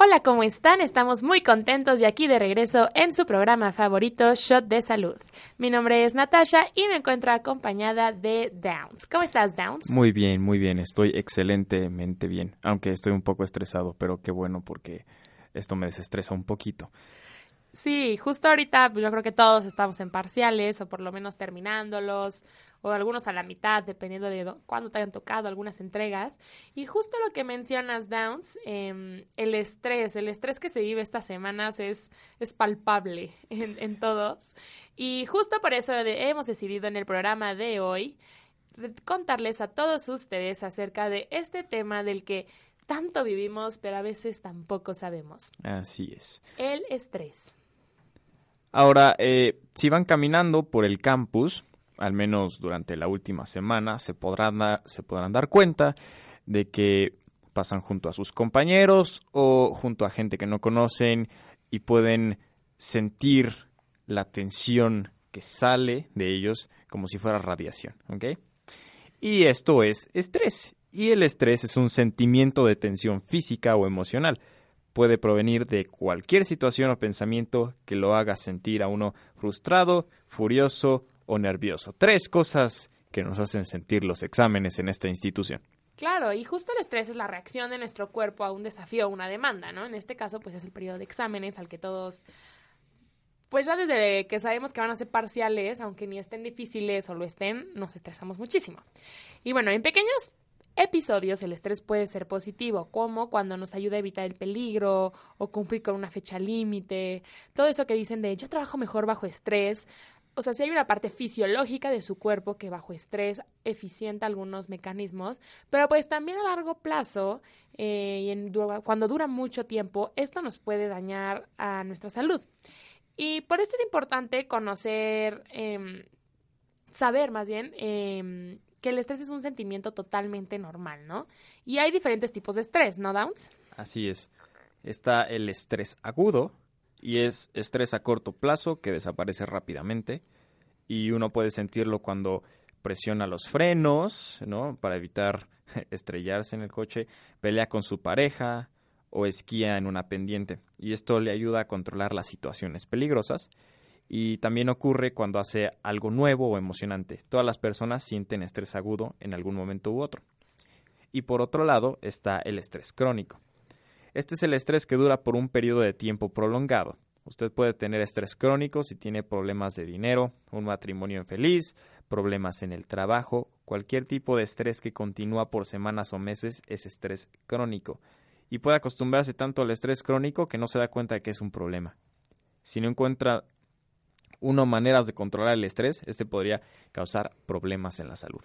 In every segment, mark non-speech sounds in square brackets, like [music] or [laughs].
Hola, ¿cómo están? Estamos muy contentos y aquí de regreso en su programa favorito, Shot de Salud. Mi nombre es Natasha y me encuentro acompañada de Downs. ¿Cómo estás, Downs? Muy bien, muy bien. Estoy excelentemente bien, aunque estoy un poco estresado, pero qué bueno porque esto me desestresa un poquito. Sí, justo ahorita pues, yo creo que todos estamos en parciales o por lo menos terminándolos o algunos a la mitad, dependiendo de cuándo te hayan tocado algunas entregas. Y justo lo que mencionas, Downs, em, el estrés, el estrés que se vive estas semanas es, es palpable [laughs] en, en todos. Y justo por eso hemos decidido en el programa de hoy contarles a todos ustedes acerca de este tema del que tanto vivimos, pero a veces tampoco sabemos. Así es. El estrés. Ahora, eh, si van caminando por el campus, al menos durante la última semana, se podrán, se podrán dar cuenta de que pasan junto a sus compañeros o junto a gente que no conocen y pueden sentir la tensión que sale de ellos como si fuera radiación. Y esto es estrés. Y el estrés es un sentimiento de tensión física o emocional. Puede provenir de cualquier situación o pensamiento que lo haga sentir a uno frustrado, furioso o nervioso. Tres cosas que nos hacen sentir los exámenes en esta institución. Claro, y justo el estrés es la reacción de nuestro cuerpo a un desafío o una demanda, ¿no? En este caso, pues es el periodo de exámenes al que todos, pues ya desde que sabemos que van a ser parciales, aunque ni estén difíciles o lo estén, nos estresamos muchísimo. Y bueno, en pequeños episodios el estrés puede ser positivo, como cuando nos ayuda a evitar el peligro o cumplir con una fecha límite, todo eso que dicen de yo trabajo mejor bajo estrés, o sea, si hay una parte fisiológica de su cuerpo que bajo estrés eficienta algunos mecanismos, pero pues también a largo plazo eh, y cuando dura mucho tiempo, esto nos puede dañar a nuestra salud. Y por esto es importante conocer, em, saber más bien, em, que el estrés es un sentimiento totalmente normal, ¿no? Y hay diferentes tipos de estrés, ¿no, Downs? Así es. Está el estrés agudo, y es estrés a corto plazo que desaparece rápidamente y uno puede sentirlo cuando presiona los frenos, ¿no? Para evitar [laughs] estrellarse en el coche, pelea con su pareja o esquía en una pendiente y esto le ayuda a controlar las situaciones peligrosas y también ocurre cuando hace algo nuevo o emocionante. Todas las personas sienten estrés agudo en algún momento u otro. Y por otro lado está el estrés crónico. Este es el estrés que dura por un periodo de tiempo prolongado. Usted puede tener estrés crónico si tiene problemas de dinero, un matrimonio infeliz, problemas en el trabajo, cualquier tipo de estrés que continúa por semanas o meses es estrés crónico. Y puede acostumbrarse tanto al estrés crónico que no se da cuenta de que es un problema. Si no encuentra uno maneras de controlar el estrés, este podría causar problemas en la salud.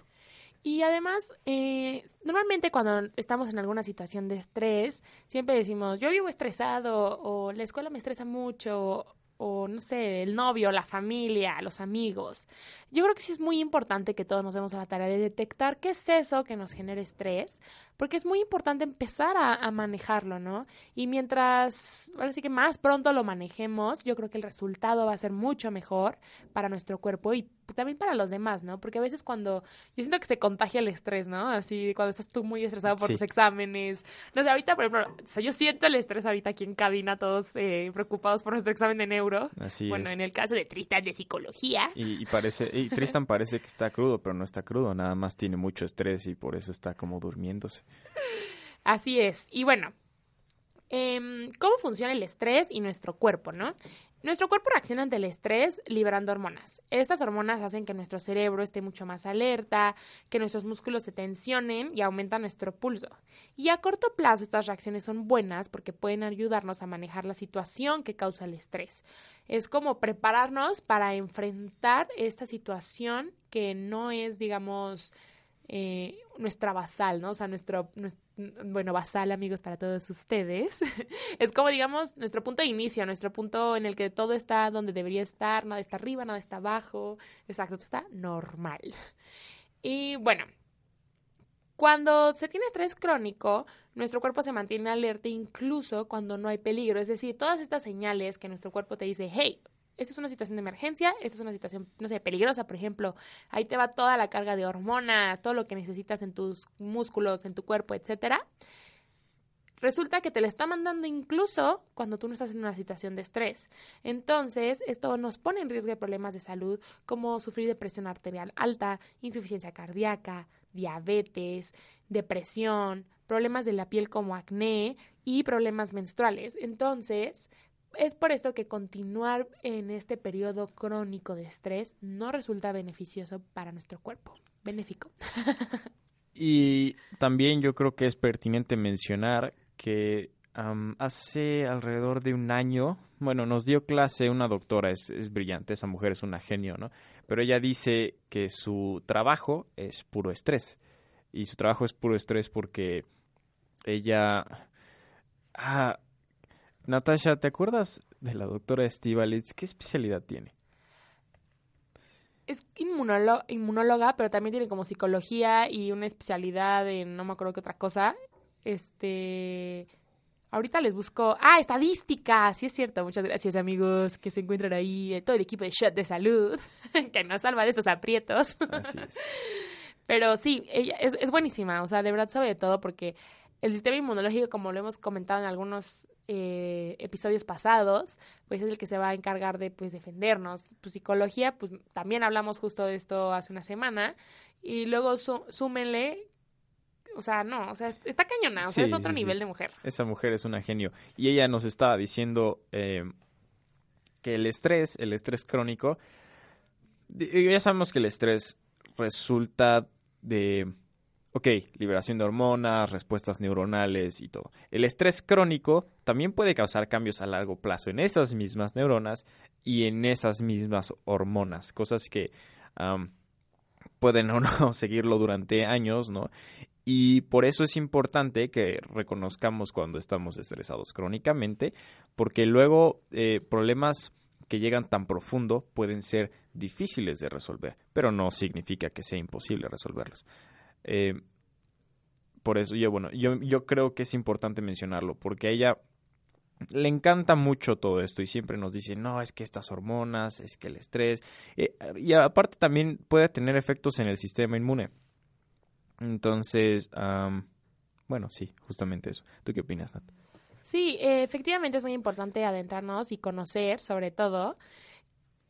Y además, eh, normalmente cuando estamos en alguna situación de estrés, siempre decimos, yo vivo estresado o la escuela me estresa mucho o no sé, el novio, la familia, los amigos. Yo creo que sí es muy importante que todos nos demos a la tarea de detectar qué es eso que nos genera estrés, porque es muy importante empezar a, manejarlo, ¿no? Y mientras, ahora sí que más pronto lo manejemos, yo creo que el resultado va a ser mucho mejor para nuestro cuerpo y también para los demás, ¿no? Porque a veces cuando yo siento que se contagia el estrés, ¿no? Así cuando estás tú muy estresado por tus exámenes. No sé, ahorita, por ejemplo, yo siento el estrés ahorita aquí en cabina, todos eh, preocupados por nuestro examen de neuro. Así bueno, en el caso de Tristan de psicología. Y, parece, y Tristan parece que está crudo, pero no está crudo, nada más tiene mucho estrés y por eso está como durmiéndose. Así es. Y bueno, em, ¿cómo funciona el estrés y nuestro cuerpo, no? Nuestro cuerpo reacciona ante el estrés liberando hormonas. Estas hormonas hacen que nuestro cerebro esté mucho más alerta, que nuestros músculos se tensionen y aumentan nuestro pulso. Y a corto plazo estas reacciones son buenas porque pueden ayudarnos a manejar la situación que causa el estrés. Es como prepararnos para enfrentar esta situación que no es, digamos, eh, nuestra basal, ¿no? O sea, nuestro, bueno, basal, amigos, para todos ustedes. [laughs] es como, digamos, nuestro punto de inicio, nuestro punto en el que todo está donde debería estar, nada está arriba, nada está abajo. Exacto, todo está normal. Y bueno, cuando se tiene estrés crónico, nuestro cuerpo se mantiene alerta incluso cuando no hay peligro. Es decir, todas estas señales que nuestro cuerpo te dice, hey, esta es una situación de emergencia, esta es una situación, no sé, peligrosa, por ejemplo, ahí te va toda la carga de hormonas, todo lo que necesitas en tus músculos, en tu cuerpo, etcétera. Resulta que te lo está mandando incluso cuando tú no estás en una situación de estrés. Entonces, esto nos pone en riesgo de problemas de salud como sufrir de presión arterial alta, insuficiencia cardíaca, diabetes, depresión, problemas de la piel como acné y problemas menstruales. Entonces, es por esto que continuar en este periodo crónico de estrés no resulta beneficioso para nuestro cuerpo. Benéfico. [laughs] y también yo creo que es pertinente mencionar que hace alrededor de un año, bueno, nos dio clase una doctora, es, es brillante, esa mujer es una genio, ¿no? Pero ella dice que su trabajo es puro estrés. Y su trabajo es puro estrés porque ella... Ah, Natasha, ¿te acuerdas de la doctora Stivalitz? ¿Qué especialidad tiene? Es inmunóloga, pero también tiene como psicología y una especialidad en no me acuerdo qué otra cosa. Este. Ahorita les busco. Ah, estadística. Sí, es cierto. Muchas gracias, amigos, que se encuentran ahí. Eh, todo el equipo de Shot de Salud, [laughs] que nos salva de estos aprietos. Así es. [laughs] Pero sí, ella es, es buenísima. O sea, de verdad sabe de todo porque el sistema inmunológico, como lo hemos comentado en algunos eh, episodios pasados, pues es el que se va a encargar de pues defendernos. Pues psicología, pues también hablamos justo de esto hace una semana. Y luego súmenle o sea, no, o sea, está cañona, o sea, es otro nivel de mujer. Esa mujer es una genio. Y ella nos estaba diciendo eh, que el estrés, el estrés crónico, ya sabemos que el estrés resulta de Ok, liberación de hormonas, respuestas neuronales y todo. El estrés crónico también puede causar cambios a largo plazo en esas mismas neuronas y en esas mismas hormonas, cosas que pueden [laughs] o no seguirlo durante años, ¿no? Y por eso es importante que reconozcamos cuando estamos estresados crónicamente, porque luego eh, problemas que llegan tan profundo pueden ser difíciles de resolver, pero no significa que sea imposible resolverlos. Eh, por eso yo, bueno, yo, yo creo que es importante mencionarlo, porque a ella le encanta mucho todo esto y siempre nos dice, no, es que estas hormonas, es que el estrés, eh, y aparte también puede tener efectos en el sistema inmune. Entonces, bueno, sí, justamente eso. ¿Tú qué opinas, Nat? Sí, efectivamente es muy importante adentrarnos y conocer, sobre todo,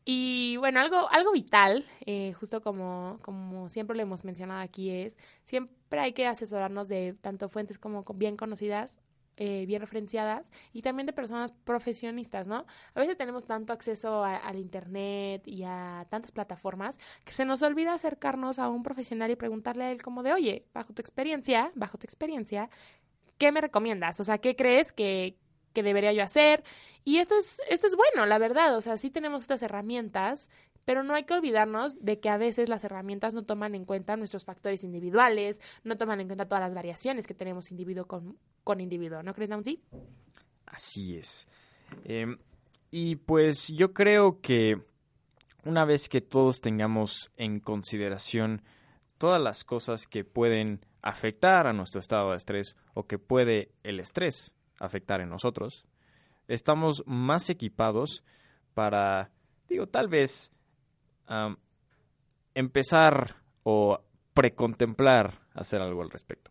y bueno, algo, algo vital, eh, justo como, como siempre lo hemos mencionado aquí, es siempre hay que asesorarnos de tanto fuentes como bien conocidas, eh, bien referenciadas y también de personas profesionistas, ¿no? A veces tenemos tanto acceso al Internet y a tantas plataformas que se nos olvida acercarnos a un profesional y preguntarle a él como de, oye, bajo tu experiencia, bajo tu experiencia, ¿qué me recomiendas? O sea, ¿qué crees que, que debería yo hacer? Y esto es, esto es bueno, la verdad, o sea, sí tenemos estas herramientas, pero no hay que olvidarnos de que a veces las herramientas no toman en cuenta nuestros factores individuales, no toman en cuenta todas las variaciones que tenemos individuo con, con individuo, ¿no crees, Nancy? Así es. Em, y pues yo creo que una vez que todos tengamos en consideración todas las cosas que pueden afectar a nuestro estado de estrés o que puede el estrés afectar en nosotros, estamos más equipados para, digo, tal vez empezar o precontemplar hacer algo al respecto.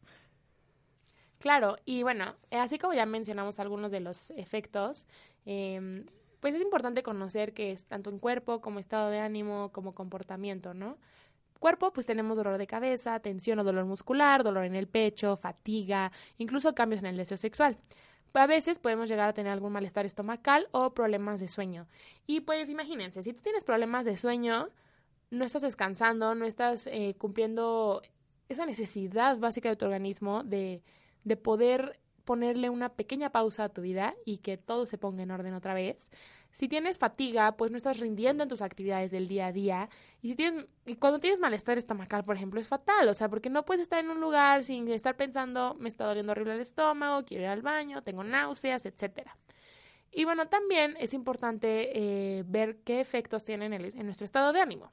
Claro, y bueno, así como ya mencionamos algunos de los efectos, em, pues es importante conocer que es tanto en cuerpo como estado de ánimo como comportamiento, ¿no? Cuerpo, pues tenemos dolor de cabeza, tensión o dolor muscular, dolor en el pecho, fatiga, incluso cambios en el deseo sexual a veces podemos llegar a tener algún malestar estomacal o problemas de sueño. Y pues imagínense, si tú tienes problemas de sueño, no estás descansando, no estás eh, cumpliendo esa necesidad básica de tu organismo de, de poder ponerle una pequeña pausa a tu vida y que todo se ponga en orden otra vez, Si tienes fatiga, pues no estás rindiendo en tus actividades del día a día. Y, si tienes, y cuando tienes malestar estomacal, por ejemplo, es fatal. O sea, porque no puedes estar en un lugar sin estar pensando, me está doliendo horrible el estómago, quiero ir al baño, tengo náuseas, etcétera. Y bueno, también es importante eh, ver qué efectos tienen en nuestro estado de ánimo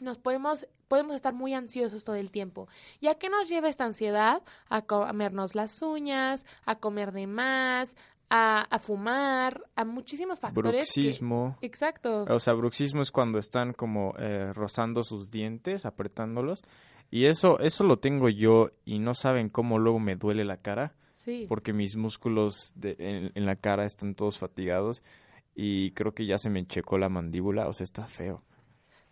nos podemos, podemos estar muy ansiosos todo el tiempo. ¿Y a qué nos lleva esta ansiedad? A comernos las uñas, a comer de más, a, a fumar, a muchísimos factores. Bruxismo. Exacto. O sea, bruxismo es cuando están como eh, rozando sus dientes, apretándolos. Y eso, eso lo tengo yo y no saben cómo luego me duele la cara. Sí. Porque mis músculos de, en la cara están todos fatigados y creo que ya se me checó la mandíbula, o sea, está feo.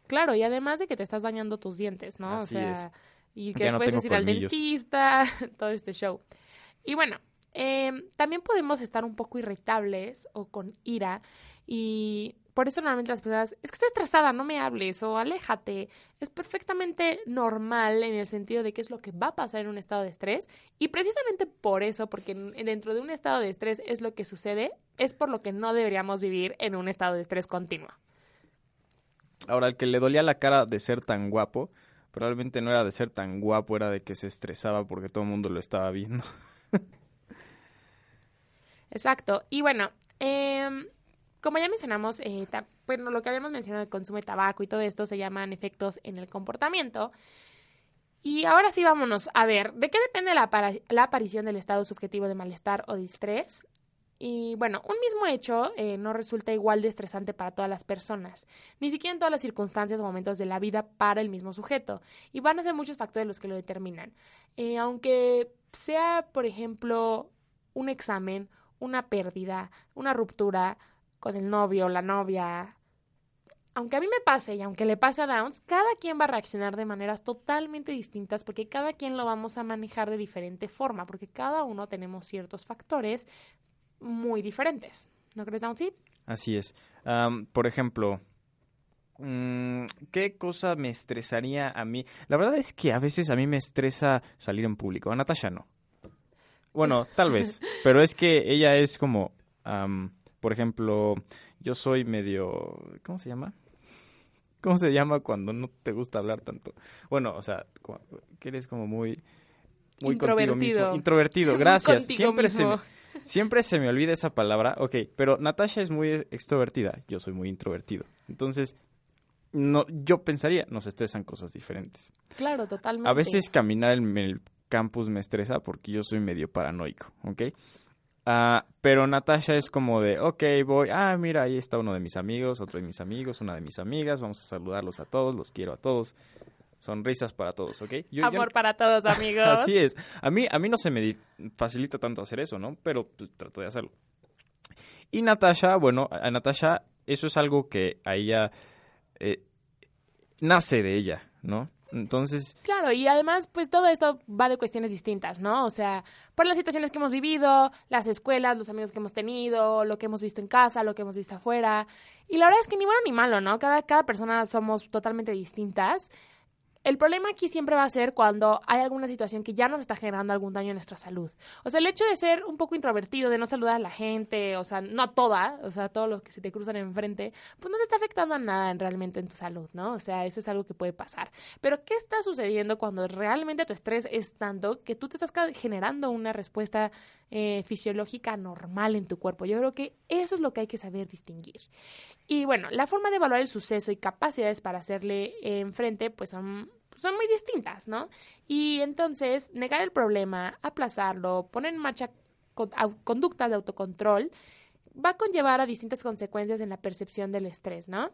Claro, y además de que te estás dañando tus dientes, ¿no? o sea, y que después ir al dentista, [laughs] todo este show. Y bueno, em, también podemos estar un poco irritables o con ira y por eso normalmente las personas, es que estoy estresada, no me hables o aléjate. Es perfectamente normal en el sentido de que es lo que va a pasar en un estado de estrés y precisamente por eso, porque dentro de un estado de estrés es lo que sucede, es por lo que no deberíamos vivir en un estado de estrés continuo. Ahora, el que le dolía la cara de ser tan guapo, probablemente no era de ser tan guapo, era de que se estresaba porque todo el mundo lo estaba viendo. [laughs] Exacto. Y bueno, em, como ya mencionamos, eh, bueno, lo que habíamos mencionado del consumo de tabaco y todo esto se llaman efectos en el comportamiento. Y ahora sí vámonos a ver, ¿de qué depende la, aparición del estado subjetivo de malestar o de estrés? Y bueno, un mismo hecho eh, no resulta igual de estresante para todas las personas, ni siquiera en todas las circunstancias o momentos de la vida para el mismo sujeto, y van a ser muchos factores los que lo determinan. Eh, aunque sea, por ejemplo, un examen, una pérdida, una ruptura con el novio, la novia, aunque a mí me pase y aunque le pase a Downs, cada quien va a reaccionar de maneras totalmente distintas porque cada quien lo vamos a manejar de diferente forma, porque cada uno tenemos ciertos factores muy diferentes. ¿No crees, sí? Así es. por ejemplo, mm, ¿qué cosa me estresaría a mí? La verdad es que a veces a mí me estresa salir en público. A Natasha no. Bueno, tal vez. [laughs] Pero es que ella es como, por ejemplo, yo soy medio, ¿cómo se llama? ¿Cómo se llama cuando no te gusta hablar tanto? Bueno, o sea, que eres como muy muy introvertido. Introvertido, gracias. Siempre se Siempre se me olvida esa palabra. Ok, pero Natasha es muy extrovertida. Yo soy muy introvertido. Entonces, no, yo pensaría, nos estresan cosas diferentes. Claro, totalmente. A veces caminar en el campus me estresa porque yo soy medio paranoico, ¿ok? Ah, pero Natasha es como de, ok, voy, ah, mira, ahí está uno de mis amigos, otro de mis amigos, una de mis amigas, vamos a saludarlos a todos, los quiero a todos. Sonrisas para todos, ¿ok? Amor para todos, [laughs] amigos. Así es. A mí, a mí no se me facilita tanto hacer eso, ¿no? Pero pues, trato de hacerlo. Y Natasha, bueno, a Natasha eso es algo que a ella eh, nace de ella, ¿no? Entonces... Claro, y además, pues todo esto va de cuestiones distintas, ¿no? O sea, por las situaciones que hemos vivido, las escuelas, los amigos que hemos tenido, lo que hemos visto en casa, lo que hemos visto afuera. Y la verdad es que ni bueno ni malo, ¿no? Cada, cada persona somos totalmente distintas. El problema aquí siempre va a ser cuando hay alguna situación que ya nos está generando algún daño en nuestra salud. O sea, el hecho de ser un poco introvertido, de no saludar a la gente, o sea, no a toda, o sea, a todos los que se te cruzan enfrente, pues no te está afectando a nada realmente en tu salud, ¿no? O sea, eso es algo que puede pasar. Pero, ¿qué está sucediendo cuando realmente tu estrés es tanto que tú te estás generando una respuesta eh, fisiológica normal en tu cuerpo? Yo creo que eso es lo que hay que saber distinguir. Y bueno, la forma de evaluar el suceso y capacidades para hacerle enfrente, pues son, son muy distintas, ¿no? Y entonces, negar el problema, aplazarlo, poner en marcha conductas de autocontrol, va a conllevar a distintas consecuencias en la percepción del estrés, ¿no?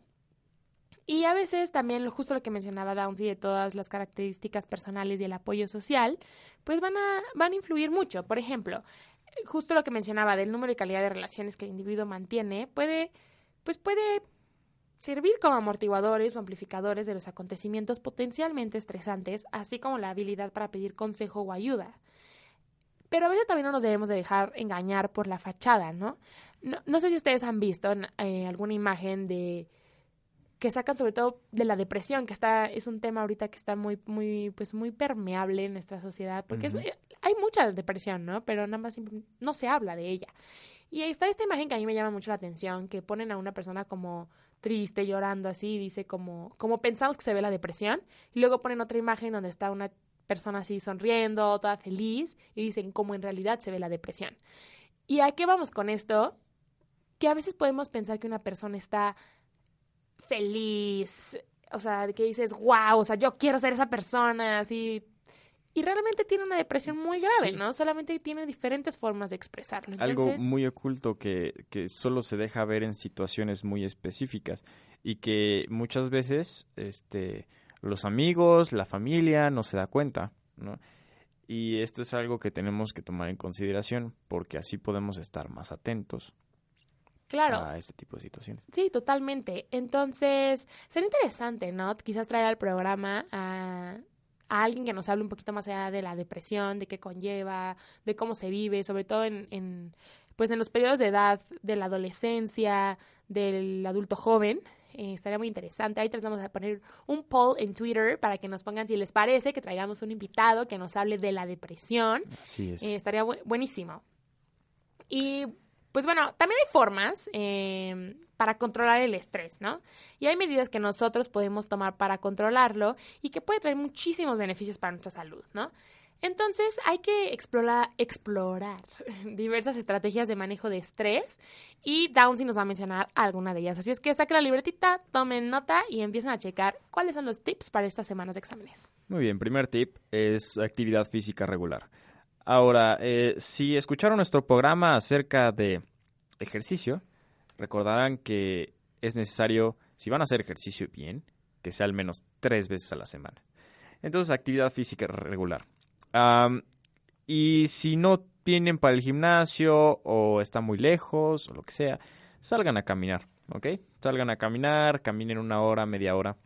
Y a veces también, justo lo que mencionaba Downsy de todas las características personales y el apoyo social, pues van a, van a influir mucho. Por ejemplo, justo lo que mencionaba del número y calidad de relaciones que el individuo mantiene, puede pues puede servir como amortiguadores o amplificadores de los acontecimientos potencialmente estresantes, así como la habilidad para pedir consejo o ayuda. Pero a veces también no nos debemos de dejar engañar por la fachada, ¿no? No, sé si ustedes han visto eh, alguna imagen de que sacan sobre todo de la depresión, que está es un tema ahorita que está muy muy pues muy permeable en nuestra sociedad, porque es, hay mucha depresión, ¿no? Pero nada más no se habla de ella. Y ahí está esta imagen que a mí me llama mucho la atención, que ponen a una persona como triste, llorando así, dice como, como pensamos que se ve la depresión, y luego ponen otra imagen donde está una persona así sonriendo, toda feliz, y dicen cómo en realidad se ve la depresión. ¿Y a qué vamos con esto? Que a veces podemos pensar que una persona está feliz, o sea, que dices, wow, o sea, yo quiero ser esa persona, así. Y realmente tiene una depresión muy grave, ¿no? Solamente tiene diferentes formas de expresarlo. Algo muy oculto que, que solo se deja ver en situaciones muy específicas y que muchas veces, este, los amigos, la familia no se da cuenta, ¿no? Y esto es algo que tenemos que tomar en consideración porque así podemos estar más atentos claro. a este tipo de situaciones. Sí, totalmente. Entonces, sería interesante, ¿no? Quizás traer al programa a, alguien que nos hable un poquito más allá de la depresión, de qué conlleva, de cómo se vive, sobre todo en, en pues en los periodos de edad de la adolescencia, del adulto joven, eh, estaría muy interesante. Ahí tratamos de poner un poll en Twitter para que nos pongan si les parece que traigamos un invitado que nos hable de la depresión. Así es. Eh, estaría buenísimo. Y pues bueno, también hay formas em, para controlar el estrés, ¿no? Y hay medidas que nosotros podemos tomar para controlarlo y que puede traer muchísimos beneficios para nuestra salud, ¿no? Entonces hay que explorar, explorar [laughs] diversas estrategias de manejo de estrés y Downsy nos va a mencionar alguna de ellas. Así es que saquen la libretita, tomen nota y empiecen a checar cuáles son los tips para estas semanas de exámenes. Muy bien, primer tip es actividad física regular. Ahora, eh, si escucharon nuestro programa acerca de ejercicio, recordarán que es necesario, si van a hacer ejercicio bien, que sea al menos tres veces a la semana. Entonces, actividad física regular y si no tienen para el gimnasio o están muy lejos o lo que sea, salgan a caminar, ¿ok? Salgan a caminar, caminen una hora, media hora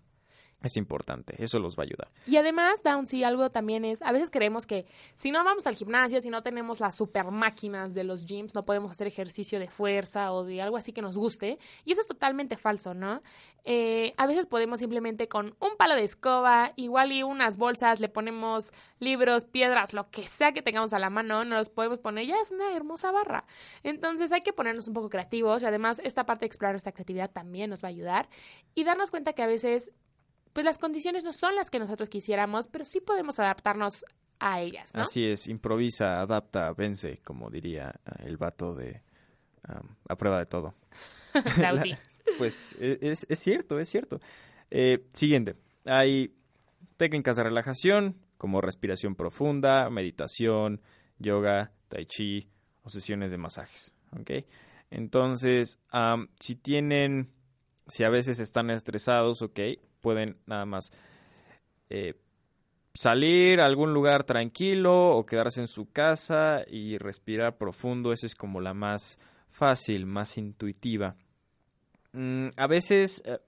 es importante, eso los va a ayudar. Y además, Down, sí, algo también es, a veces creemos que si no vamos al gimnasio, si no tenemos las super máquinas de los gyms, no podemos hacer ejercicio de fuerza o de algo así que nos guste. Y eso es totalmente falso, ¿no? Eh, a veces podemos simplemente con un palo de escoba, igual y unas bolsas, le ponemos libros, piedras, lo que sea que tengamos a la mano, nos los podemos poner, ya es una hermosa barra. Entonces hay que ponernos un poco creativos y además esta parte de explorar nuestra creatividad también nos va a ayudar y darnos cuenta que a veces pues las condiciones no son las que nosotros quisiéramos, pero sí podemos adaptarnos a ellas, ¿no? Así es, improvisa, adapta, vence, como diría eh, el vato de A prueba de todo. [laughs] [laughs] pues e, es, es, cierto, es cierto. Eh, siguiente, hay técnicas de relajación como respiración profunda, meditación, yoga, tai chi o sesiones de masajes, ¿ok? Entonces, si tienen, si a veces están estresados, ok, pueden nada más eh, salir a algún lugar tranquilo o quedarse en su casa y respirar profundo. Esa es como la más fácil, más intuitiva. Mm, a veces, eh,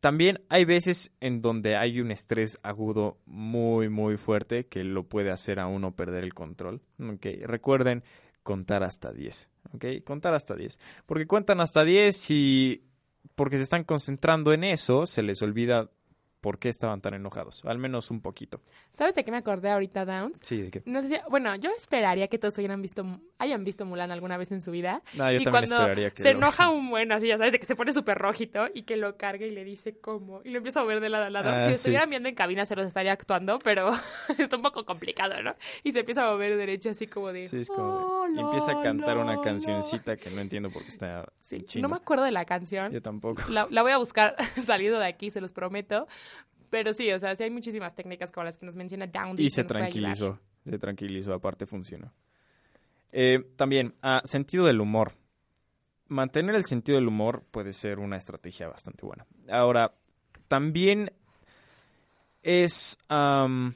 también hay veces en donde hay un estrés agudo muy, muy fuerte que lo puede hacer a uno perder el control. Okay. Recuerden contar hasta 10. ¿ok? Contar hasta 10. Porque cuentan hasta 10 y porque se están concentrando en eso, se les olvida por qué estaban tan enojados, al menos un poquito. ¿Sabes de qué me acordé ahorita, Downs? Sí, de qué. No sé si, bueno, yo esperaría que todos hayan visto, hayan visto Mulan alguna vez en su vida. No, yo y también cuando esperaría que se enoja [laughs] un buen, así ya sabes, de que se pone súper rojito y que lo cargue y le dice cómo, y lo empieza a mover de lado a lado. Ah, si sí. estuvieran viendo en cabina se los estaría actuando, pero [laughs] está un poco complicado, ¿no? Y se empieza a mover derecho así como de... Sí, es como de- "Oh, y empieza a cantar una la". cancioncita que no entiendo por qué está Sí, en chino. no me acuerdo de la canción. Yo tampoco. La, la voy a buscar [laughs] salido de aquí, se los prometo. Pero sí, o sea, sí hay muchísimas técnicas como las que nos menciona Down. Y se tranquilizó, se tranquilizó, aparte funcionó. Eh, también, ah, sentido del humor. Mantener el sentido del humor puede ser una estrategia bastante buena. Ahora, también es am,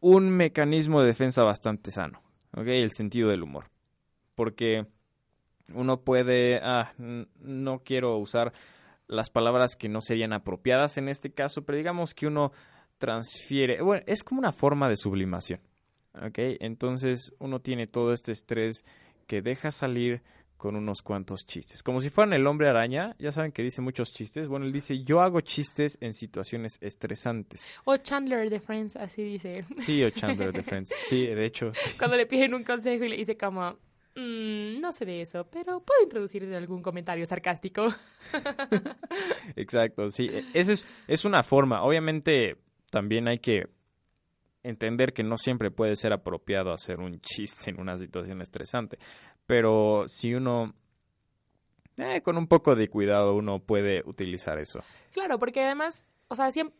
un mecanismo de defensa bastante sano, ¿ok? El sentido del humor. Porque uno puede, ah, no quiero usar las palabras que no serían apropiadas en este caso, pero digamos que uno transfiere, bueno, es como una forma de sublimación, ¿ok? Entonces uno tiene todo este estrés que deja salir con unos cuantos chistes. Como si fueran el hombre araña, ya saben que dice muchos chistes. Bueno, él dice, yo hago chistes en situaciones estresantes. O Chandler de Friends, así dice. Sí, o Chandler de Friends. Sí, de hecho. [laughs] Cuando le piden un consejo y le dice como, mm, no sé de eso, pero puedo introducir algún comentario sarcástico. [laughs] Exacto, sí. e, Esa es, es una forma. Obviamente también hay que entender que no siempre puede ser apropiado hacer un chiste en una situación estresante. Pero si uno, eh, con un poco de cuidado, uno puede utilizar eso. Claro, porque además, o sea, siempre,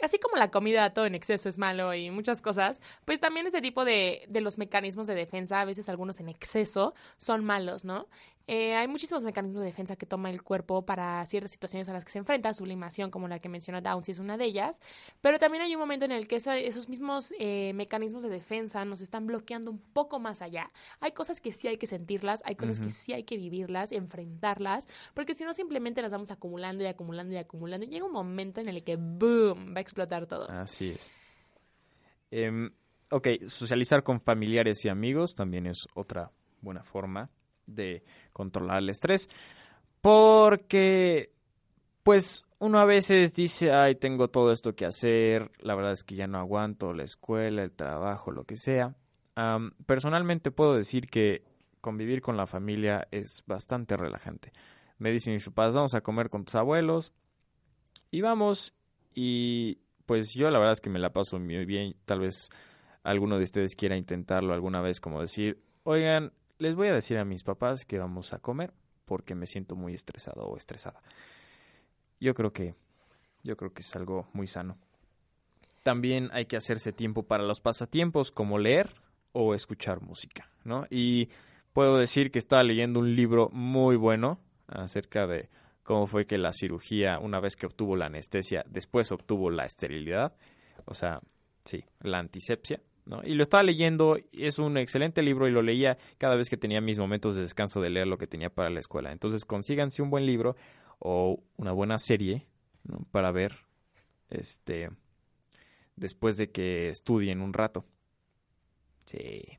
así como la comida todo en exceso es malo y muchas cosas, pues también este tipo de, de los mecanismos de defensa, a veces algunos en exceso, son malos, ¿no? Eh, hay muchísimos mecanismos de defensa que toma el cuerpo para ciertas situaciones a las que se enfrenta, sublimación como la que menciona Downs es una de ellas, pero también hay un momento en el que esa- esos mismos eh, mecanismos de defensa nos están bloqueando un poco más allá. Hay cosas que sí hay que sentirlas, hay cosas que sí hay que vivirlas, enfrentarlas, porque si no simplemente las vamos acumulando y acumulando y acumulando y llega un momento en el que ¡boom! va a explotar todo. Así es. Em, ok, socializar con familiares y amigos también es otra buena forma de controlar el estrés. Porque, pues, uno a veces dice, ay, tengo todo esto que hacer, la verdad es que ya no aguanto la escuela, el trabajo, lo que sea. Personalmente puedo decir que convivir con la familia es bastante relajante. Me dicen mis papás, vamos a comer con tus abuelos. Y vamos, y pues yo la verdad es que me la paso muy bien. Tal vez alguno de ustedes quiera intentarlo alguna vez, como decir, oigan, les voy a decir a mis papás que vamos a comer porque me siento muy estresado o estresada. Yo creo que, yo creo que es algo muy sano. También hay que hacerse tiempo para los pasatiempos como leer o escuchar música, ¿no? Y puedo decir que estaba leyendo un libro muy bueno acerca de cómo fue que la cirugía, una vez que obtuvo la anestesia, después obtuvo la esterilidad, o sea, sí, la antisepsia, Y lo estaba leyendo, es un excelente libro y lo leía cada vez que tenía mis momentos de descanso de leer lo que tenía para la escuela. Entonces, consíganse un buen libro o una buena serie para ver este después de que estudien un rato. Sí.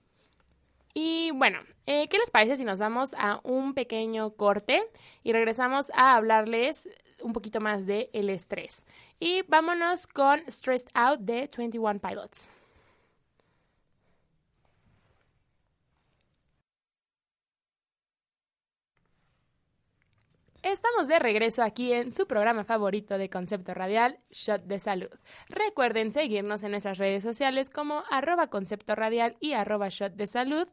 Y bueno, eh, ¿qué les parece si nos vamos a un pequeño corte y regresamos a hablarles un poquito más de el estrés? Y vámonos con Stressed Out de 21 Pilots. Estamos de regreso aquí en su programa favorito de concepto radial, Shot de Salud. Recuerden seguirnos en nuestras redes sociales como arroba concepto radial y arroba shot de salud.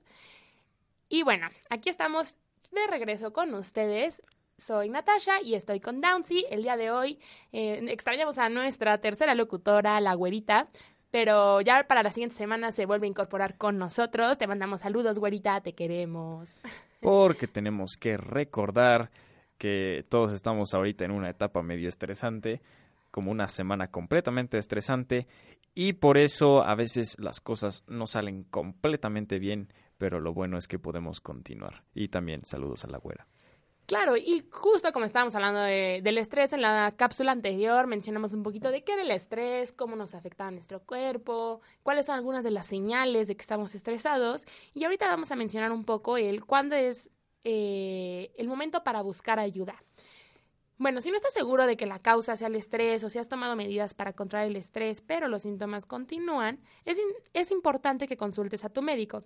Y bueno, aquí estamos de regreso con ustedes. Soy Natasha y estoy con Downsy. El día de hoy eh, extrañamos a nuestra tercera locutora, la güerita, pero ya para la siguiente semana se vuelve a incorporar con nosotros. Te mandamos saludos, güerita, te queremos. Porque tenemos que recordar que todos estamos ahorita en una etapa medio estresante, como una semana completamente estresante, y por eso a veces las cosas no salen completamente bien, pero lo bueno es que podemos continuar. Y también saludos a la güera. Claro, y justo como estábamos hablando de- del estrés en la cápsula anterior, mencionamos un poquito de qué era el estrés, cómo nos afectaba nuestro cuerpo, cuáles son algunas de las señales de que estamos estresados. Y ahorita vamos a mencionar un poco el cuándo es eh, el momento para buscar ayuda. Bueno, si no estás seguro de que la causa sea el estrés o si has tomado medidas para controlar el estrés, pero los síntomas continúan, es, es importante que consultes a tu médico.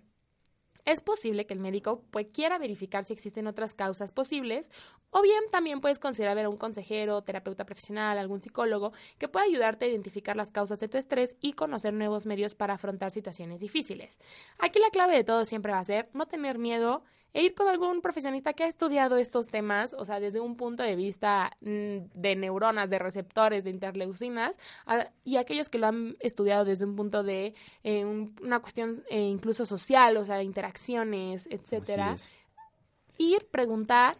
Es posible que el médico pues, quiera verificar si existen otras causas posibles o bien también puedes considerar ver a un consejero, terapeuta profesional, algún psicólogo que pueda ayudarte a identificar las causas de tu estrés y conocer nuevos medios para afrontar situaciones difíciles. Aquí la clave de todo siempre va a ser no tener miedo e ir con algún profesionista que ha estudiado estos temas, o sea, desde un punto de vista mm, de neuronas, de receptores, de interleucinas, a- y aquellos que lo han estudiado desde un punto de eh, un- una cuestión eh, incluso social, o sea, interacciones, etcétera ir, preguntar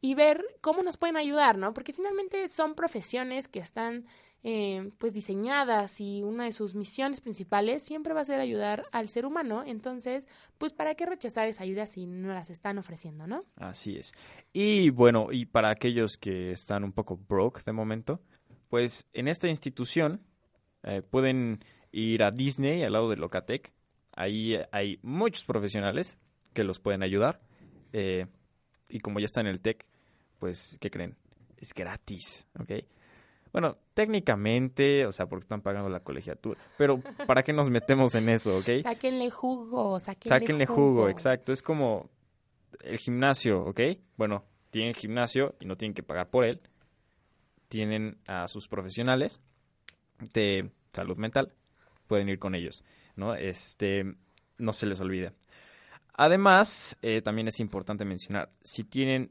y ver cómo nos pueden ayudar, ¿no? Porque finalmente son profesiones que están eh, pues diseñadas y una de sus misiones principales siempre va a ser ayudar al ser humano. Entonces, pues ¿para qué rechazar esa ayuda si no las están ofreciendo, no? Así es. Y bueno, y para aquellos que están un poco broke de momento, pues en esta institución eh, pueden ir a Disney al lado de Locatec. Ahí hay muchos profesionales que los pueden ayudar. Eh, y como ya está en el TEC, pues, ¿qué creen? Es gratis, ¿ok? Bueno, técnicamente, o sea, porque están pagando la colegiatura. Pero, ¿para qué nos metemos en eso, ok? [laughs] Sáquenle jugo, sáquenle, Sáquenle jugo, exacto. Es como el gimnasio, ¿ok? Bueno, tienen gimnasio y no tienen que pagar por él. Tienen a sus profesionales de salud mental. Pueden ir con ellos, ¿no? Este, no se les olvide. Además, eh, también es importante mencionar, si tienen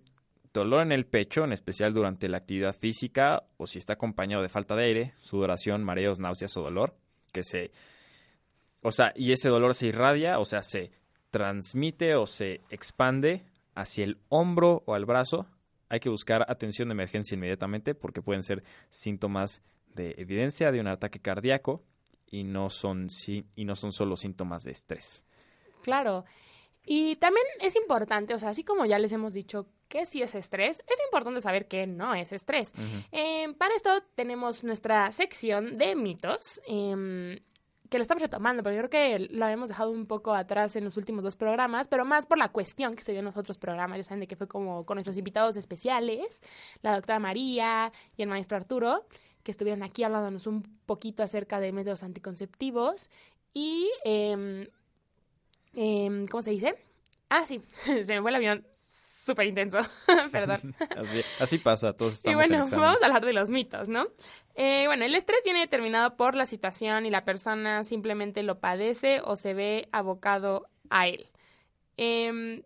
dolor en el pecho, en especial durante la actividad física, o si está acompañado de falta de aire, sudoración, mareos, náuseas o dolor, que se... O sea, y ese dolor se irradia, o sea, se transmite o se expande hacia el hombro o al brazo, hay que buscar atención de emergencia inmediatamente porque pueden ser síntomas de evidencia de un ataque cardíaco y no son, y no son solo síntomas de estrés. Claro. Y también es importante, o sea, así como ya les hemos dicho que sí es estrés, es importante saber que no es estrés. Eh, para esto tenemos nuestra sección de mitos. Eh, que lo estamos retomando, pero yo creo que lo habíamos dejado un poco atrás en los últimos dos programas, pero más por la cuestión que se dio en los otros programas, ya saben de que fue como con nuestros invitados especiales, la doctora María y el maestro Arturo, que estuvieron aquí hablándonos un poquito acerca de métodos anticonceptivos y, eh, ¿cómo se dice? Ah, sí, [laughs] se me fue el avión súper intenso, [laughs] perdón. [laughs] Así, así, pasa, todos estamos Y bueno, en vamos a hablar de los mitos, ¿no? Eh, bueno, el estrés viene determinado por la situación y la persona simplemente lo padece o se ve abocado a él. Eh,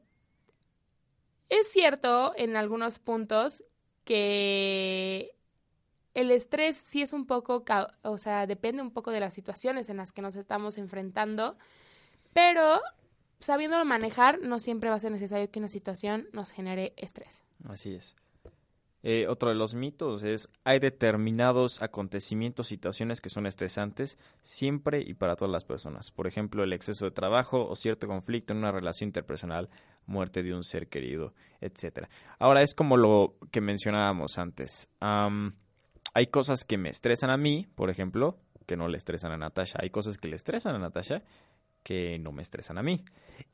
es cierto en algunos puntos que el estrés sí es un poco, o sea, depende un poco de las situaciones en las que nos estamos enfrentando, pero sabiéndolo manejar, no siempre va a ser necesario que una situación nos genere estrés. Así es. Eh, otro de los mitos es, hay determinados acontecimientos, situaciones que son estresantes siempre y para todas las personas. Por ejemplo, el exceso de trabajo o cierto conflicto en una relación interpersonal, muerte de un ser querido, etcétera. Ahora es como lo que mencionábamos antes. hay cosas que me estresan a mí, por ejemplo, que no le estresan a Natasha. Hay cosas que le estresan a Natasha que no me estresan a mí.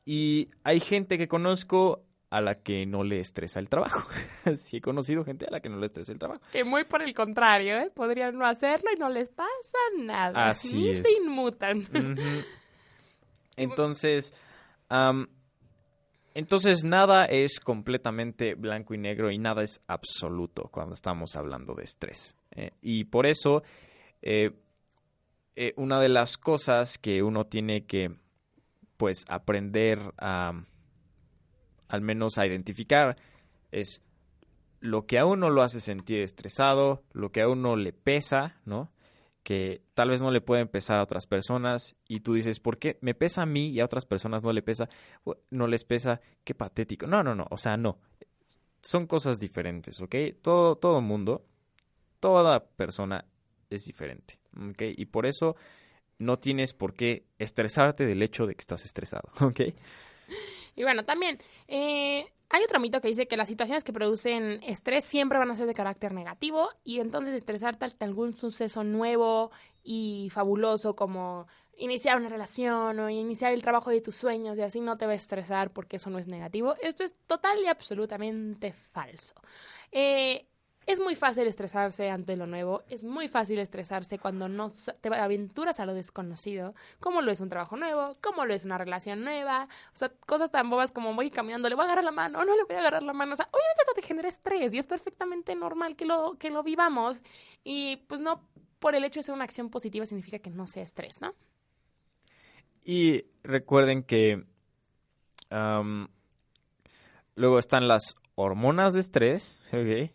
Y hay gente que conozco a la que no le estresa el trabajo. [laughs] sí he conocido gente a la que no le estresa el trabajo. Que muy por el contrario, ¿eh? Podrían no hacerlo y no les pasa nada. Así Ni es. se inmutan. [laughs] Entonces, entonces nada es completamente blanco y negro y nada es absoluto cuando estamos hablando de estrés. ¿eh? y por eso, eh, eh, una de las cosas que uno tiene que, pues, aprender a, al menos a identificar, es lo que a uno lo hace sentir estresado, lo que a uno le pesa, ¿no? Que tal vez no le puede pesar a otras personas y tú dices, ¿por qué me pesa a mí y a otras personas no le pesa? No les pesa, qué patético. No, no, no, o sea, no. Son cosas diferentes, ¿ok? Todo, todo mundo, toda persona es diferente. ¿ok? Y por eso no tienes por qué estresarte del hecho de que estás estresado, [laughs] ¿ok? Y bueno, también eh, hay otro mito que dice que las situaciones que producen estrés siempre van a ser de carácter negativo y entonces estresarte ante algún suceso nuevo y fabuloso como iniciar una relación o iniciar el trabajo de tus sueños y así no te va a estresar porque eso no es negativo. Esto es total y absolutamente falso. Eh, es muy fácil estresarse ante lo nuevo, es muy fácil estresarse cuando no te aventuras a lo desconocido, como lo es un trabajo nuevo, como lo es una relación nueva, o sea, cosas tan bobas como voy caminando, le voy a agarrar la mano, [laughs] no le voy a agarrar la mano, o sea, obviamente te genera estrés y es perfectamente normal que lo, que lo vivamos y pues no por el hecho de ser una acción positiva significa que no sea estrés, ¿no? Y recuerden que luego están las hormonas de estrés, [laughs] ¿ok?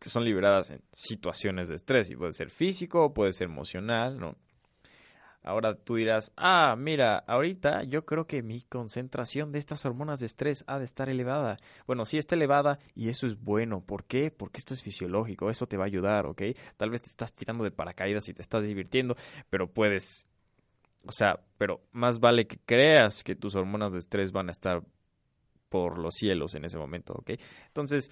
Que son liberadas en situaciones de estrés y puede ser físico puede ser emocional, ¿no? Ahora tú dirás, ah, mira, ahorita yo creo que mi concentración de estas hormonas de estrés ha de estar elevada. Bueno, sí está elevada y eso es bueno. ¿Por qué? Porque esto es fisiológico, eso te va a ayudar, ¿ok? Tal vez te estás tirando de paracaídas y te estás divirtiendo, pero puedes, o sea, pero más vale que creas que tus hormonas de estrés van a estar por los cielos en ese momento, ¿ok? Entonces,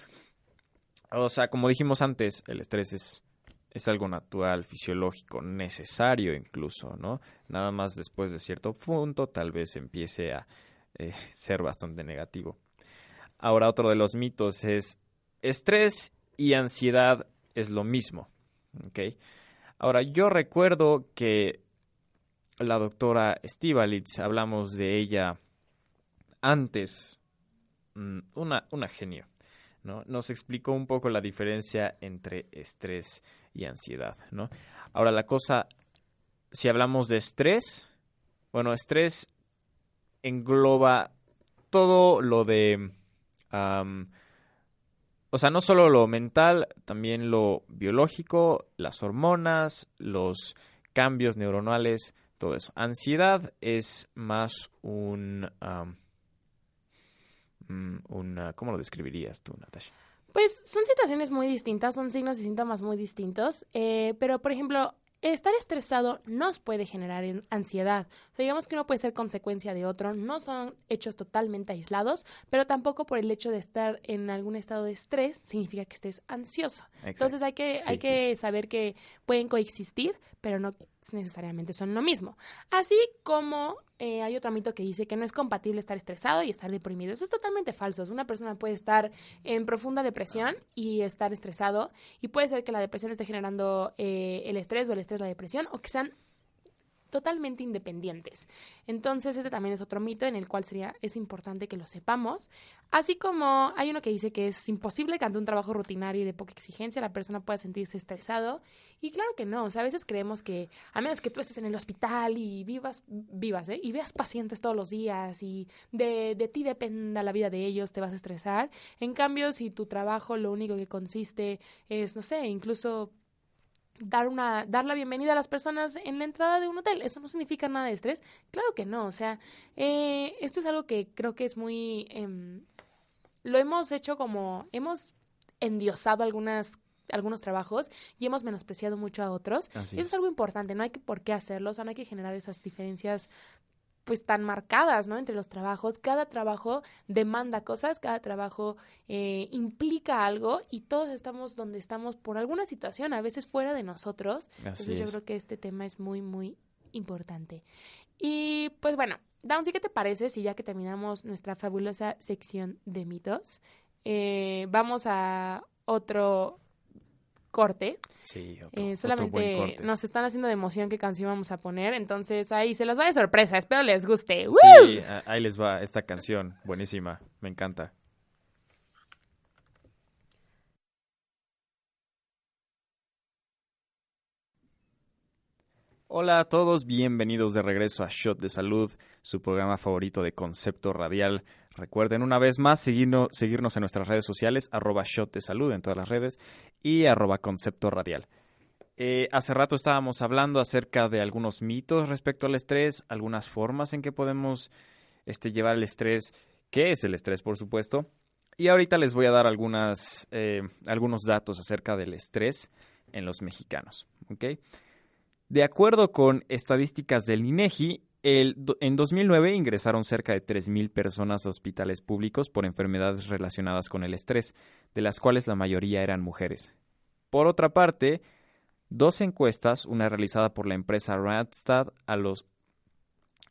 o sea, como dijimos antes, el estrés es, es algo natural, fisiológico, necesario incluso, ¿no? Nada más después de cierto punto tal vez empiece a eh, [laughs] ser bastante negativo. Ahora otro de los mitos es estrés y ansiedad es lo mismo. ¿ok? Ahora yo recuerdo que la doctora Stivalitz, hablamos de ella antes, mm, una, una genio, ¿no? Nos explicó un poco la diferencia entre estrés y ansiedad, ¿no? Ahora la cosa, si hablamos de estrés, bueno, estrés engloba todo lo de, o sea, no solo lo mental, también lo biológico, las hormonas, los cambios neuronales, todo eso. Ansiedad es más un... una, ¿Cómo lo describirías tú, Natasha? Pues son situaciones muy distintas, son signos y síntomas muy distintos, eh, pero por ejemplo, estar estresado nos puede generar ansiedad. O sea, digamos que uno puede ser consecuencia de otro, no son hechos totalmente aislados, pero tampoco por el hecho de estar en algún estado de estrés significa que estés ansioso. Entonces hay que, hay que saber que pueden coexistir, pero no necesariamente son lo mismo. Así como eh, hay otro mito que dice que no es compatible estar estresado y estar deprimido. Eso es totalmente falso. Una persona puede estar en profunda depresión y estar estresado y puede ser que la depresión esté generando eh, el estrés o el estrés la depresión o que sean totalmente independientes. Entonces, este también es otro mito en el cual sería, es importante que lo sepamos. Así como hay uno que dice que es imposible que ante un trabajo rutinario y de poca exigencia la persona pueda sentirse estresado. Y claro que no. O sea, a veces creemos que, a menos que tú estés en el hospital y vivas, vivas, ¿eh? Y veas pacientes todos los días y de, de ti dependa la vida de ellos, te vas a estresar. En cambio, si tu trabajo lo único que consiste es, no sé, incluso dar una dar la bienvenida a las personas en la entrada de un hotel. Eso no significa nada de estrés. Claro que no o sea eh, esto es algo que creo que es muy em, lo hemos hecho como hemos endiosado algunas algunos trabajos y hemos menospreciado mucho a otros. Y eso es. algo importante no hay que por qué hacerlo o sea no hay que generar esas diferencias pues tan marcadas, ¿no? Entre los trabajos. Cada trabajo demanda cosas, cada trabajo eh, implica algo y todos estamos donde estamos por alguna situación, a veces fuera de nosotros. Entonces yo creo que este tema es muy, muy importante. Y pues bueno, Downsy, ¿qué te parece si ya que terminamos nuestra fabulosa sección de mitos, eh, vamos a otro corte. Sí, eh, solamente nos están haciendo de emoción qué canción vamos a poner, entonces ahí se las va de sorpresa, espero les guste. Sí, ahí les va esta canción, buenísima, me encanta. Hola a todos, bienvenidos de regreso a Shot de Salud, su programa favorito de concepto radial. Recuerden una vez más seguirnos, en nuestras redes sociales, arroba Shot de Salud en todas las redes y arroba concepto radial. Eh, hace rato estábamos hablando acerca de algunos mitos respecto al estrés, algunas formas en que podemos este, llevar el estrés, qué es el estrés, por supuesto. Y ahorita les voy a dar eh, algunos datos acerca del estrés en los mexicanos. De acuerdo con estadísticas del INEGI, en 2009 ingresaron cerca de 3.000 personas a hospitales públicos por enfermedades relacionadas con el estrés, de las cuales la mayoría eran mujeres. Por otra parte, dos encuestas, una realizada por la empresa Randstad a los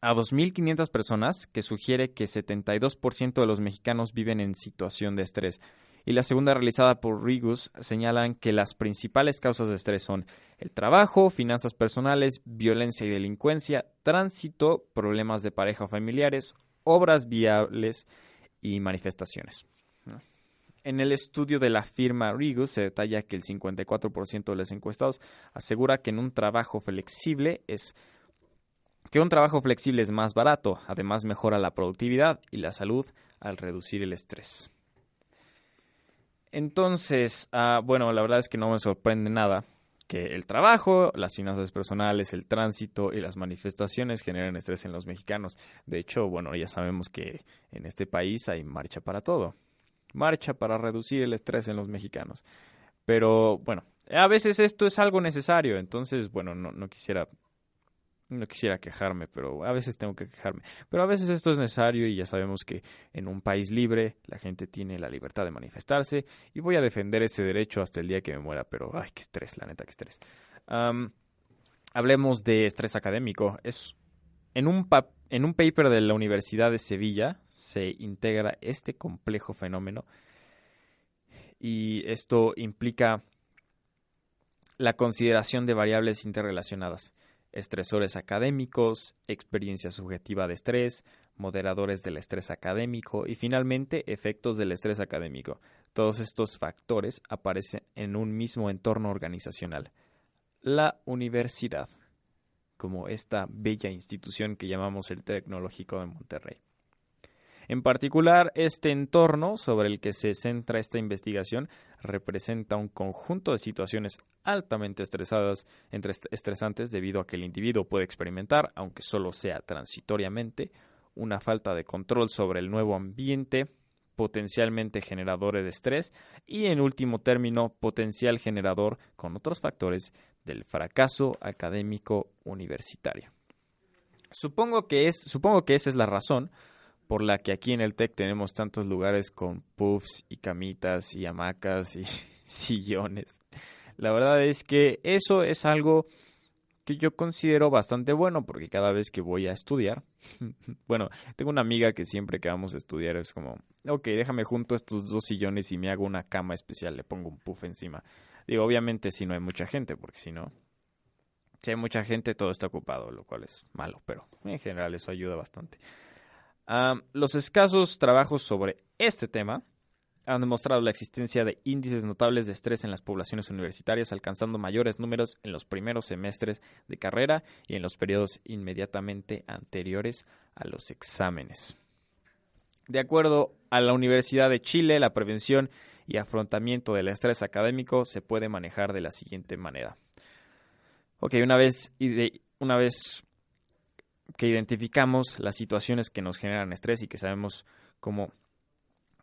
a 2.500 personas, que sugiere que 72% de los mexicanos viven en situación de estrés, y la segunda realizada por Rigus señalan que las principales causas de estrés son el trabajo, finanzas personales, violencia y delincuencia, tránsito, problemas de pareja o familiares, obras viables y manifestaciones. En el estudio de la firma Rigus se detalla que el 54% de los encuestados asegura que en un trabajo flexible es que un trabajo flexible es más barato, además mejora la productividad y la salud al reducir el estrés. Entonces, ah, bueno, la verdad es que no me sorprende nada que el trabajo, las finanzas personales, el tránsito y las manifestaciones generen estrés en los mexicanos. De hecho, bueno, ya sabemos que en este país hay marcha para todo. Marcha para reducir el estrés en los mexicanos. Pero bueno, a veces esto es algo necesario, entonces, bueno, no, no quisiera no quisiera quejarme, pero a veces tengo que quejarme. Pero a veces esto es necesario y ya sabemos que en un país libre la gente tiene la libertad de manifestarse y voy a defender ese derecho hasta el día que me muera, pero ay, qué estrés, la neta, qué estrés. hablemos de estrés académico. Es en un, en un paper de la Universidad de Sevilla se integra este complejo fenómeno y esto implica la consideración de variables interrelacionadas, estresores académicos, experiencia subjetiva de estrés, moderadores del estrés académico y finalmente efectos del estrés académico. Todos estos factores aparecen en un mismo entorno organizacional, la universidad, como esta bella institución que llamamos el Tecnológico de Monterrey. En particular, este entorno sobre el que se centra esta investigación representa un conjunto de situaciones altamente estresadas, entre estresantes debido a que el individuo puede experimentar, aunque solo sea transitoriamente, una falta de control sobre el nuevo ambiente, potencialmente generador de estrés y, en último término, potencial generador con otros factores del fracaso académico universitario. Supongo que, es, supongo que esa es la razón por la que aquí en el TEC tenemos tantos lugares con puffs y camitas y hamacas y [laughs] sillones. La verdad es que eso es algo que yo considero bastante bueno porque cada vez que voy a estudiar, [laughs] bueno, tengo una amiga que siempre que vamos a estudiar es como, ok, déjame junto estos dos sillones y me hago una cama especial, le pongo un puff encima. Digo, obviamente si no hay mucha gente, porque si no, si hay mucha gente todo está ocupado, lo cual es malo, pero en general eso ayuda bastante los escasos trabajos sobre este tema han demostrado la existencia de índices notables de estrés en las poblaciones universitarias, alcanzando mayores números en los primeros semestres de carrera y en los periodos inmediatamente anteriores a los exámenes. De acuerdo a la Universidad de Chile, la prevención y afrontamiento del estrés académico se puede manejar de la siguiente manera. Ok, una vez, una vez que identificamos las situaciones que nos generan estrés y que sabemos cómo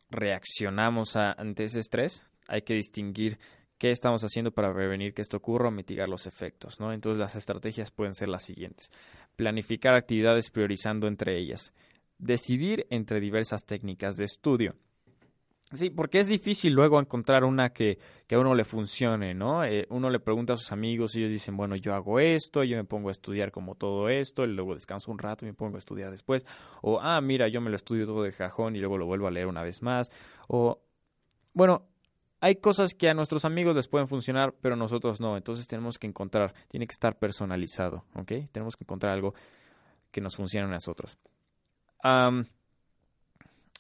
reaccionamos ante ese estrés, hay que distinguir qué estamos haciendo para prevenir que esto ocurra o mitigar los efectos. ¿no? Entonces las estrategias pueden ser las siguientes. Planificar actividades priorizando entre ellas. Decidir entre diversas técnicas de estudio. Sí, porque es difícil luego encontrar una que, a uno le funcione, ¿no? Eh, uno le pregunta a sus amigos y ellos dicen, bueno, yo hago esto, yo me pongo a estudiar como todo esto, y luego descanso un rato y me pongo a estudiar después. O, ah, mira, yo me lo estudio todo de cajón y luego lo vuelvo a leer una vez más. O, bueno, hay cosas que a nuestros amigos les pueden funcionar, pero nosotros no. Entonces tenemos que encontrar, tiene que estar personalizado, ¿ok? Tenemos que encontrar algo que nos funcione a nosotros.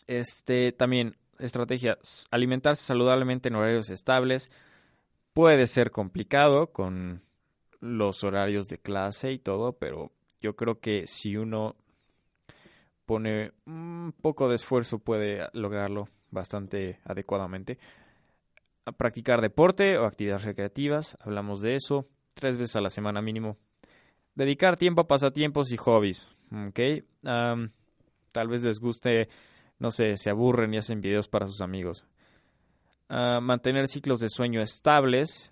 este, también estrategia, alimentarse saludablemente en horarios estables puede ser complicado con los horarios de clase y todo, pero yo creo que si uno pone un poco de esfuerzo puede lograrlo bastante adecuadamente. Practicar deporte o actividades recreativas, hablamos de eso, tres veces a la semana mínimo. Dedicar tiempo a pasatiempos y hobbies, ¿ok? tal vez les guste no sé, se aburren y hacen videos para sus amigos. Ah, mantener ciclos de sueño estables,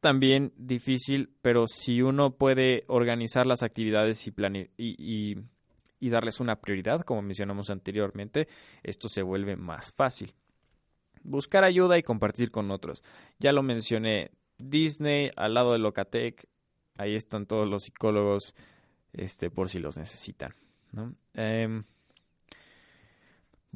también difícil, pero si uno puede organizar las actividades y, y, darles una prioridad, como mencionamos anteriormente, esto se vuelve más fácil. Buscar ayuda y compartir con otros. Ya lo mencioné, Disney al lado de Locatec, ahí están todos los psicólogos este, por si los necesitan. ¿no? Em,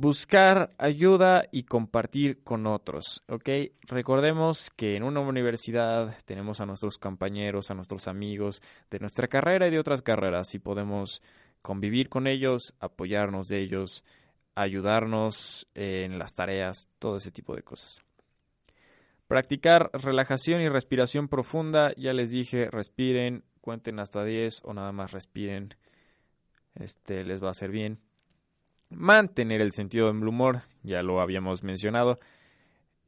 buscar ayuda y compartir con otros, ¿ok? Recordemos que en una universidad tenemos a nuestros compañeros, a nuestros amigos de nuestra carrera y de otras carreras y podemos convivir con ellos, apoyarnos de ellos, ayudarnos en las tareas, todo ese tipo de cosas. Practicar relajación y respiración profunda, ya les dije, respiren, cuenten hasta 10 o nada más respiren. Este les va a hacer bien mantener el sentido del humor, ya lo habíamos mencionado,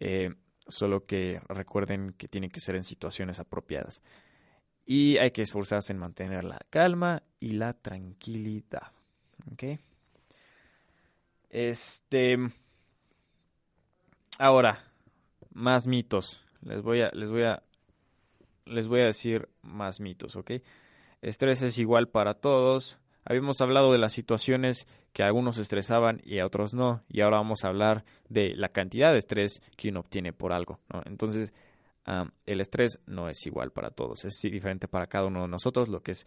eh, solo que recuerden que tiene que ser en situaciones apropiadas. Y hay que esforzarse en mantener la calma y la tranquilidad. ¿Ok? Este. Ahora, más mitos. Les voy a, les voy a, les voy a decir más mitos, ¿ok? Estrés es igual para todos. Habíamos hablado de las situaciones que a algunos estresaban y a otros no, y ahora vamos a hablar de la cantidad de estrés que uno obtiene por algo. Entonces, el estrés no es igual para todos, es diferente para cada uno de nosotros. Lo que es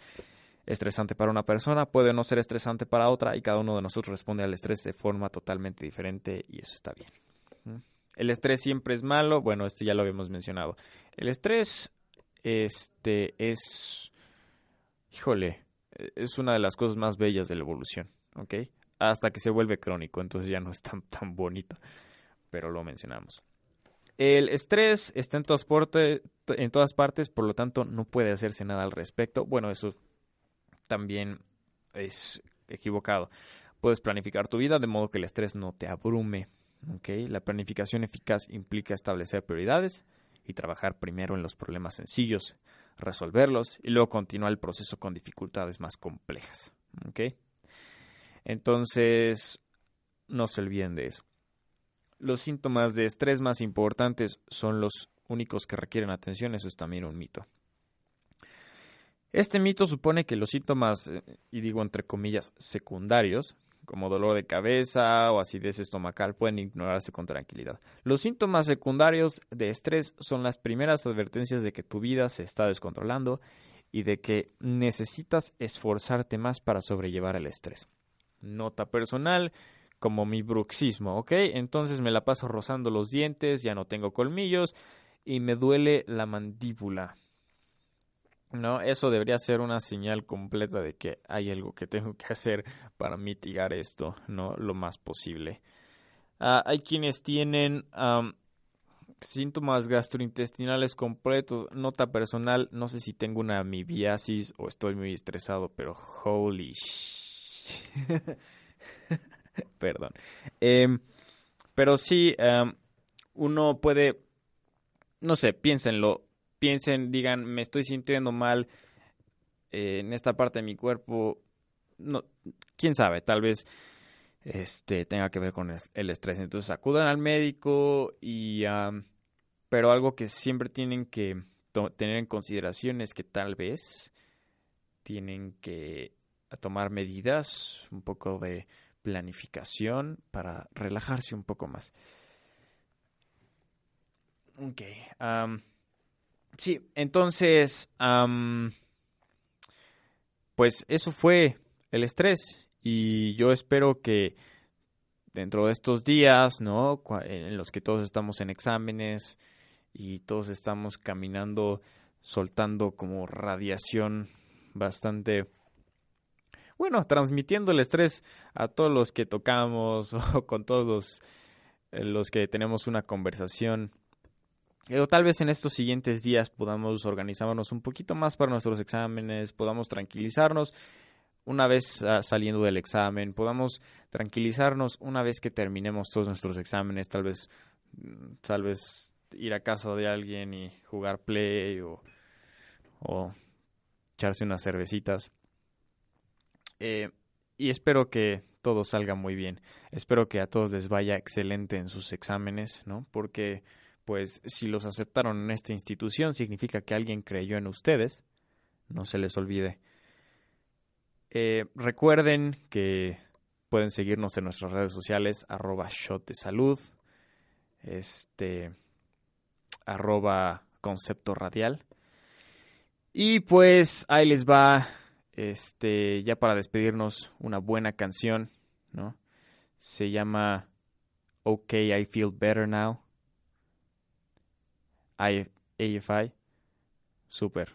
estresante para una persona, puede no ser estresante para otra y cada uno de nosotros responde al estrés de forma totalmente diferente y eso está bien. El estrés siempre es malo, bueno, este ya lo habíamos mencionado. El estrés este es híjole, es una de las cosas más bellas de la evolución, ¿ok? Hasta que se vuelve crónico, entonces ya no es tan, tan bonito, pero lo mencionamos. El estrés está en todas, en todas partes, por lo tanto no puede hacerse nada al respecto. Bueno, eso también es equivocado. Puedes planificar tu vida de modo que el estrés no te abrume. La planificación eficaz implica establecer prioridades y trabajar primero en los problemas sencillos, resolverlos y luego continuar el proceso con dificultades más complejas. Entonces, no se olviden de eso. Los síntomas de estrés más importantes son los únicos que requieren atención, eso es también un mito. Este mito supone que los síntomas, eh, y digo entre comillas, secundarios, como dolor de cabeza o acidez estomacal, pueden ignorarse con tranquilidad. Los síntomas secundarios de estrés son las primeras advertencias de que tu vida se está descontrolando y de que necesitas esforzarte más para sobrellevar el estrés. Nota personal, como mi bruxismo, ¿ok? Entonces me la paso rozando los dientes, ya no tengo colmillos y me duele la mandíbula. ¿No? Eso debería ser una señal completa de que hay algo que tengo que hacer para mitigar esto, ¿no? Lo más posible. Ah, hay quienes tienen síntomas gastrointestinales completos. Nota personal, no sé si tengo una amibiasis o estoy muy estresado, pero holy [laughs] Perdón. Em, pero sí, uno puede, no sé, piénsenlo piensen, digan, me estoy sintiendo mal eh, en esta parte de mi cuerpo, no, quién sabe, tal vez este tenga que ver con el estrés. Entonces acudan al médico y pero algo que siempre tienen que tener en consideración es que tal vez tienen que tomar medidas, un poco de planificación para relajarse un poco más. Ok. Sí, entonces, pues eso fue el estrés y yo espero que dentro de estos días, ¿no? En los que todos estamos en exámenes y todos estamos caminando, soltando como radiación bastante, bueno, transmitiendo el estrés a todos los que tocamos [laughs] o con todos los, eh, los que tenemos una conversación o tal vez en estos siguientes días podamos organizarnos un poquito más para nuestros exámenes, podamos tranquilizarnos una vez ah, saliendo del examen, podamos tranquilizarnos una vez que terminemos todos nuestros exámenes, tal vez, mm, tal vez ir a casa de alguien y jugar play o, o echarse unas cervecitas. Eh, y espero que todo salga muy bien. Espero que a todos les vaya excelente en sus exámenes, ¿no? Porque pues si los aceptaron en esta institución significa que alguien creyó en ustedes, no se les olvide. Eh, recuerden que pueden seguirnos en nuestras redes sociales, arroba shot de salud, este, arroba concepto radial. Y pues ahí les va, este, ya para despedirnos, una buena canción, ¿no? Se llama OK, I Feel Better Now AFI, súper,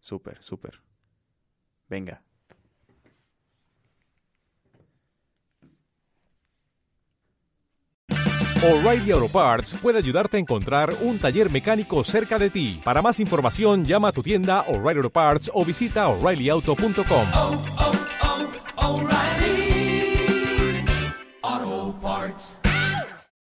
súper, súper. Venga. O'Reilly Auto Parts puede ayudarte a encontrar un taller mecánico cerca de ti. Para más información, llama a tu tienda O'Reilly Auto Parts o visita oreillyauto.com.